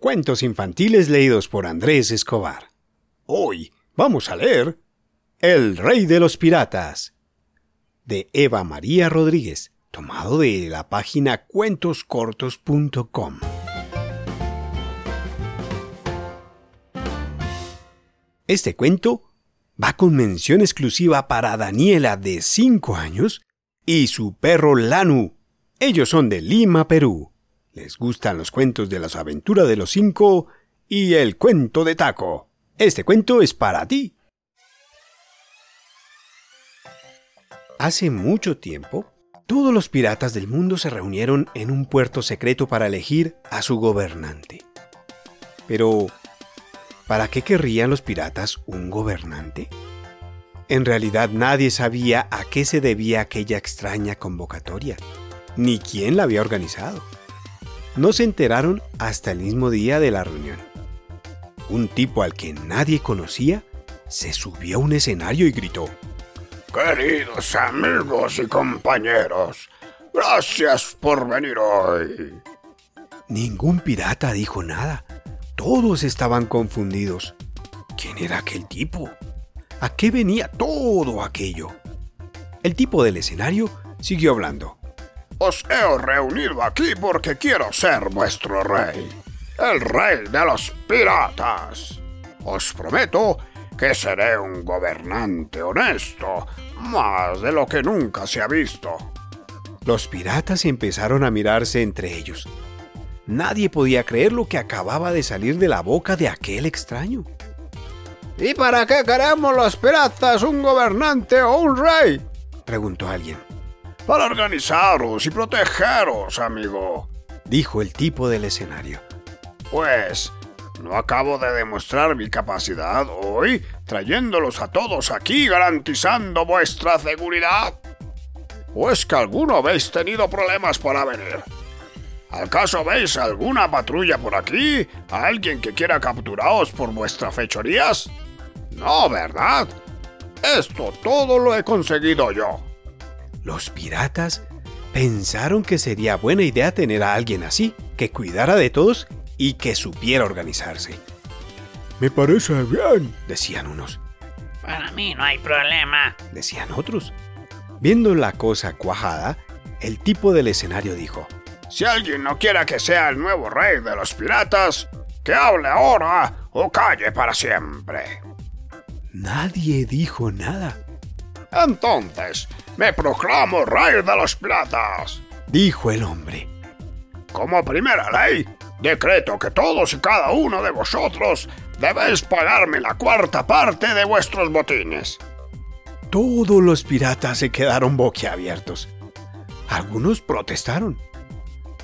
Cuentos infantiles leídos por Andrés Escobar. Hoy vamos a leer El Rey de los Piratas de Eva María Rodríguez, tomado de la página cuentoscortos.com. Este cuento va con mención exclusiva para Daniela de 5 años y su perro Lanu. Ellos son de Lima, Perú. Les gustan los cuentos de las aventuras de los cinco y el cuento de taco. Este cuento es para ti. Hace mucho tiempo, todos los piratas del mundo se reunieron en un puerto secreto para elegir a su gobernante. Pero, ¿para qué querrían los piratas un gobernante? En realidad nadie sabía a qué se debía aquella extraña convocatoria, ni quién la había organizado no se enteraron hasta el mismo día de la reunión. Un tipo al que nadie conocía se subió a un escenario y gritó, Queridos amigos y compañeros, gracias por venir hoy. Ningún pirata dijo nada. Todos estaban confundidos. ¿Quién era aquel tipo? ¿A qué venía todo aquello? El tipo del escenario siguió hablando. Os he reunido aquí porque quiero ser vuestro rey, el rey de los piratas. Os prometo que seré un gobernante honesto, más de lo que nunca se ha visto. Los piratas empezaron a mirarse entre ellos. Nadie podía creer lo que acababa de salir de la boca de aquel extraño. ¿Y para qué queremos los piratas un gobernante o un rey? preguntó alguien para organizaros y protegeros, amigo, dijo el tipo del escenario. Pues, ¿no acabo de demostrar mi capacidad hoy, trayéndolos a todos aquí garantizando vuestra seguridad? ¿O es que alguno habéis tenido problemas para venir? ¿Acaso veis alguna patrulla por aquí? ¿Alguien que quiera capturaros por vuestras fechorías? No, ¿verdad? Esto todo lo he conseguido yo. Los piratas pensaron que sería buena idea tener a alguien así, que cuidara de todos y que supiera organizarse. Me parece bien, decían unos. Para mí no hay problema, decían otros. Viendo la cosa cuajada, el tipo del escenario dijo, Si alguien no quiera que sea el nuevo rey de los piratas, que hable ahora o calle para siempre. Nadie dijo nada. Entonces, me proclamo rey de los piratas, dijo el hombre. Como primera ley, decreto que todos y cada uno de vosotros debéis pagarme la cuarta parte de vuestros botines. Todos los piratas se quedaron boquiabiertos. Algunos protestaron.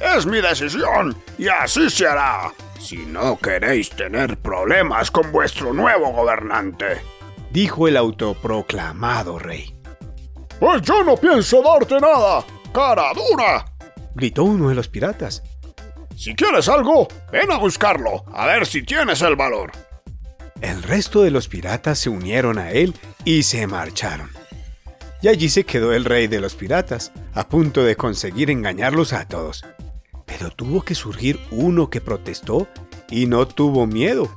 Es mi decisión y así se hará, si no queréis tener problemas con vuestro nuevo gobernante, dijo el autoproclamado rey. Pues yo no pienso darte nada, cara dura, gritó uno de los piratas. Si quieres algo, ven a buscarlo, a ver si tienes el valor. El resto de los piratas se unieron a él y se marcharon. Y allí se quedó el rey de los piratas, a punto de conseguir engañarlos a todos. Pero tuvo que surgir uno que protestó y no tuvo miedo.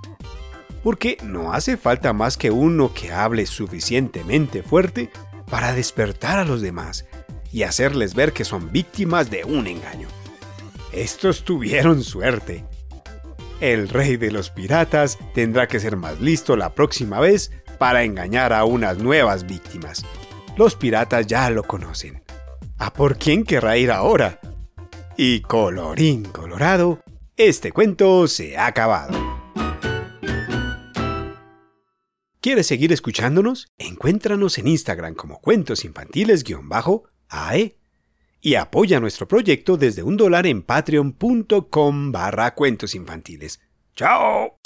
Porque no hace falta más que uno que hable suficientemente fuerte para despertar a los demás y hacerles ver que son víctimas de un engaño. Estos tuvieron suerte. El rey de los piratas tendrá que ser más listo la próxima vez para engañar a unas nuevas víctimas. Los piratas ya lo conocen. ¿A por quién querrá ir ahora? Y colorín colorado, este cuento se ha acabado. ¿Quieres seguir escuchándonos? Encuéntranos en Instagram como cuentos infantiles-ae y apoya nuestro proyecto desde un dólar en patreon.com barra. ¡Chao!